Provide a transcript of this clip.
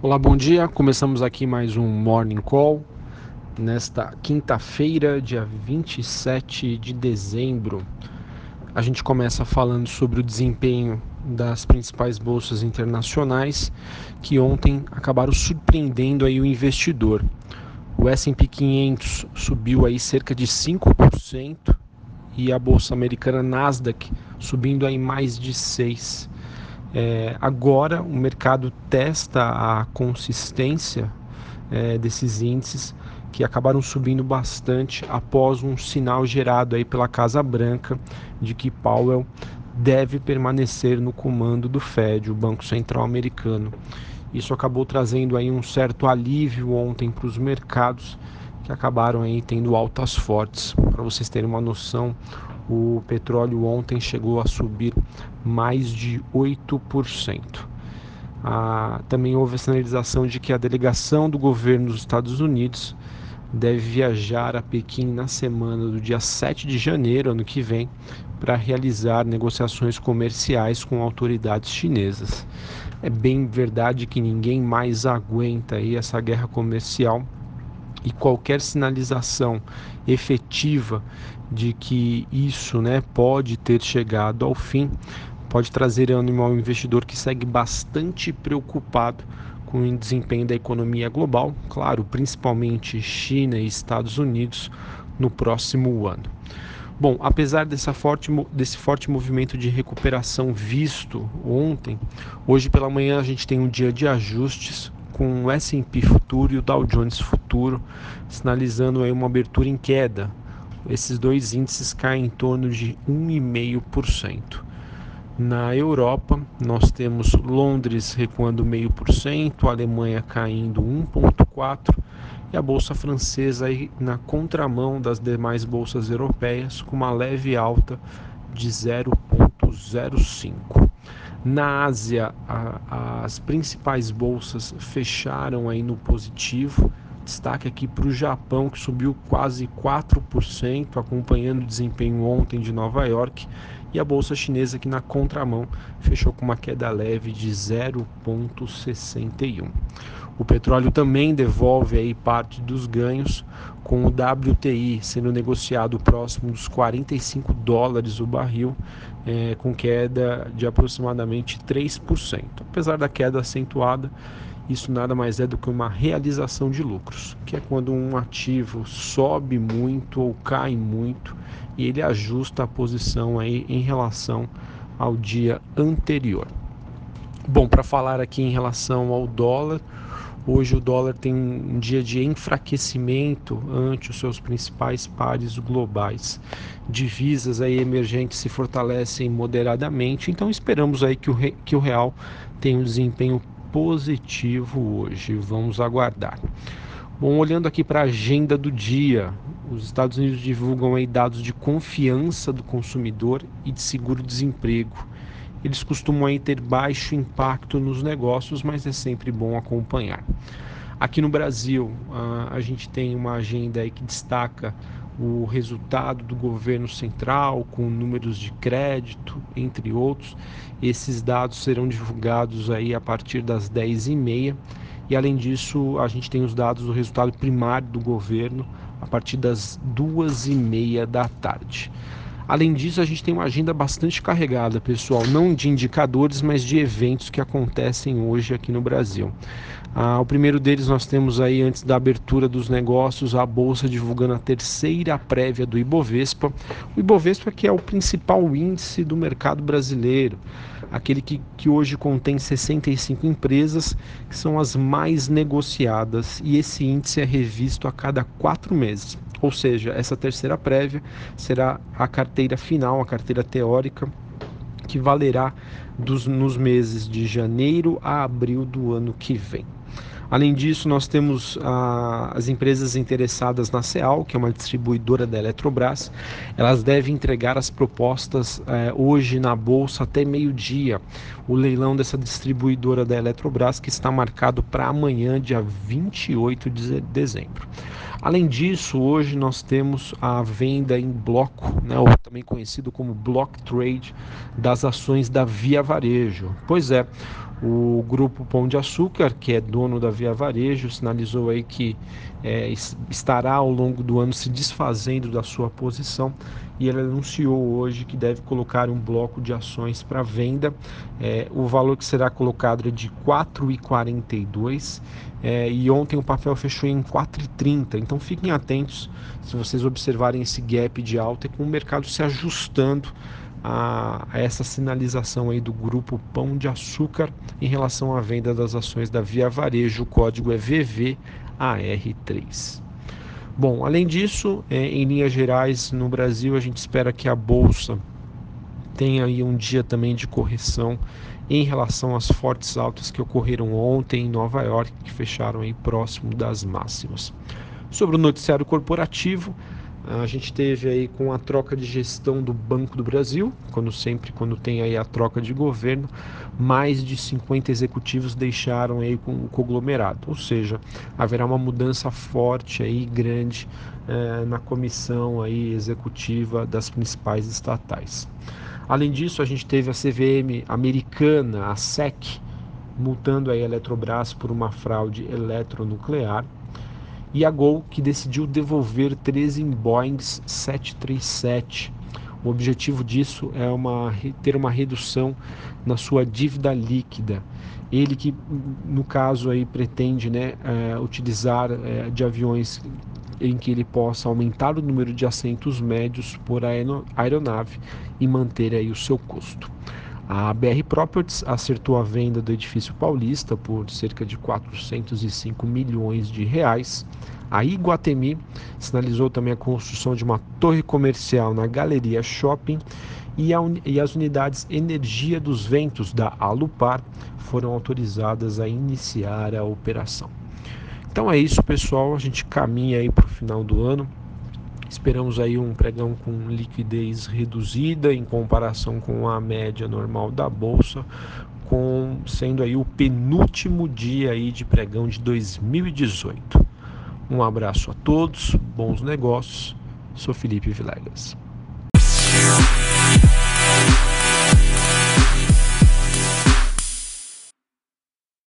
Olá, bom dia. Começamos aqui mais um Morning Call nesta quinta-feira, dia 27 de dezembro. A gente começa falando sobre o desempenho das principais bolsas internacionais que ontem acabaram surpreendendo aí o investidor. O S&P 500 subiu aí cerca de 5% e a bolsa americana Nasdaq subindo aí mais de 6%. É, agora o mercado testa a consistência é, desses índices que acabaram subindo bastante após um sinal gerado aí pela Casa Branca de que Powell deve permanecer no comando do Fed, o Banco Central Americano. Isso acabou trazendo aí um certo alívio ontem para os mercados que acabaram aí tendo altas fortes. Para vocês terem uma noção, o petróleo ontem chegou a subir mais de 8%. Ah, também houve a sinalização de que a delegação do governo dos Estados Unidos deve viajar a Pequim na semana do dia 7 de janeiro, ano que vem, para realizar negociações comerciais com autoridades chinesas. É bem verdade que ninguém mais aguenta aí essa guerra comercial e qualquer sinalização efetiva de que isso né, pode ter chegado ao fim pode trazer ânimo ao investidor que segue bastante preocupado com o desempenho da economia global, claro, principalmente China e Estados Unidos no próximo ano. Bom, apesar dessa forte, desse forte movimento de recuperação visto ontem, hoje pela manhã a gente tem um dia de ajustes com o S&P futuro e o Dow Jones futuro sinalizando aí uma abertura em queda. Esses dois índices caem em torno de 1,5%. Na Europa, nós temos Londres recuando 0,5%, Alemanha caindo 1,4% e a bolsa francesa aí na contramão das demais bolsas europeias com uma leve alta de 0,05%. Na Ásia, a, as principais bolsas fecharam aí no positivo. Destaque aqui para o Japão, que subiu quase 4%, acompanhando o desempenho ontem de Nova York. E a bolsa chinesa, que na contramão fechou com uma queda leve de 0,61. O petróleo também devolve aí parte dos ganhos, com o WTI sendo negociado próximo dos 45 dólares o barril, é, com queda de aproximadamente 3%. Apesar da queda acentuada, isso nada mais é do que uma realização de lucros, que é quando um ativo sobe muito ou cai muito e ele ajusta a posição aí em relação ao dia anterior. Bom, para falar aqui em relação ao dólar, Hoje o dólar tem um dia de enfraquecimento ante os seus principais pares globais. Divisas aí emergentes se fortalecem moderadamente, então esperamos aí que o, que o real tenha um desempenho positivo hoje. Vamos aguardar. Bom, olhando aqui para a agenda do dia, os Estados Unidos divulgam aí dados de confiança do consumidor e de seguro-desemprego eles costumam aí ter baixo impacto nos negócios, mas é sempre bom acompanhar. Aqui no Brasil, a gente tem uma agenda aí que destaca o resultado do governo central, com números de crédito, entre outros. Esses dados serão divulgados aí a partir das 10h30. E além disso, a gente tem os dados do resultado primário do governo a partir das 2h30 da tarde. Além disso, a gente tem uma agenda bastante carregada, pessoal, não de indicadores, mas de eventos que acontecem hoje aqui no Brasil. Ah, o primeiro deles nós temos aí, antes da abertura dos negócios, a Bolsa divulgando a terceira prévia do Ibovespa. O Ibovespa que é o principal índice do mercado brasileiro, aquele que, que hoje contém 65 empresas, que são as mais negociadas, e esse índice é revisto a cada quatro meses. Ou seja, essa terceira prévia será a carteira final, a carteira teórica, que valerá dos, nos meses de janeiro a abril do ano que vem. Além disso, nós temos ah, as empresas interessadas na CEAL, que é uma distribuidora da Eletrobras. Elas devem entregar as propostas eh, hoje na bolsa até meio-dia. O leilão dessa distribuidora da Eletrobras, que está marcado para amanhã, dia 28 de dezembro. Além disso, hoje nós temos a venda em bloco, né, também conhecido como block trade das ações da Via Varejo. Pois é, o grupo Pão de Açúcar, que é dono da Via Varejo, sinalizou aí que é, estará ao longo do ano se desfazendo da sua posição e ele anunciou hoje que deve colocar um bloco de ações para venda. É, o valor que será colocado é de R$ 4,42 é, e ontem o papel fechou em 4,30. Então fiquem atentos se vocês observarem esse gap de alta com o mercado se ajustando a, a, essa sinalização aí do grupo Pão de Açúcar em relação à venda das ações da Via Varejo. O código é VVAR3. Bom, além disso, é, em linhas gerais, no Brasil a gente espera que a bolsa tenha aí um dia também de correção em relação às fortes altas que ocorreram ontem em Nova York, que fecharam aí próximo das máximas. Sobre o noticiário corporativo, a gente teve aí com a troca de gestão do Banco do Brasil, quando sempre quando tem aí a troca de governo, mais de 50 executivos deixaram aí com o conglomerado, ou seja, haverá uma mudança forte aí grande eh, na comissão aí executiva das principais estatais. Além disso, a gente teve a CVM americana, a SEC, multando a Eletrobras por uma fraude eletronuclear e a Gol que decidiu devolver 13 Boeings 737. O objetivo disso é uma, ter uma redução na sua dívida líquida. Ele que, no caso, aí, pretende né, é, utilizar é, de aviões em que ele possa aumentar o número de assentos médios por aeronave e manter aí o seu custo. A BR Properties acertou a venda do edifício paulista por cerca de 405 milhões de reais. A Iguatemi sinalizou também a construção de uma torre comercial na Galeria Shopping e, a, e as unidades Energia dos Ventos da Alupar foram autorizadas a iniciar a operação. Então é isso, pessoal. A gente caminha aí para o final do ano. Esperamos aí um pregão com liquidez reduzida em comparação com a média normal da bolsa, com sendo aí o penúltimo dia aí de pregão de 2018. Um abraço a todos, bons negócios. Sou Felipe Vilegas.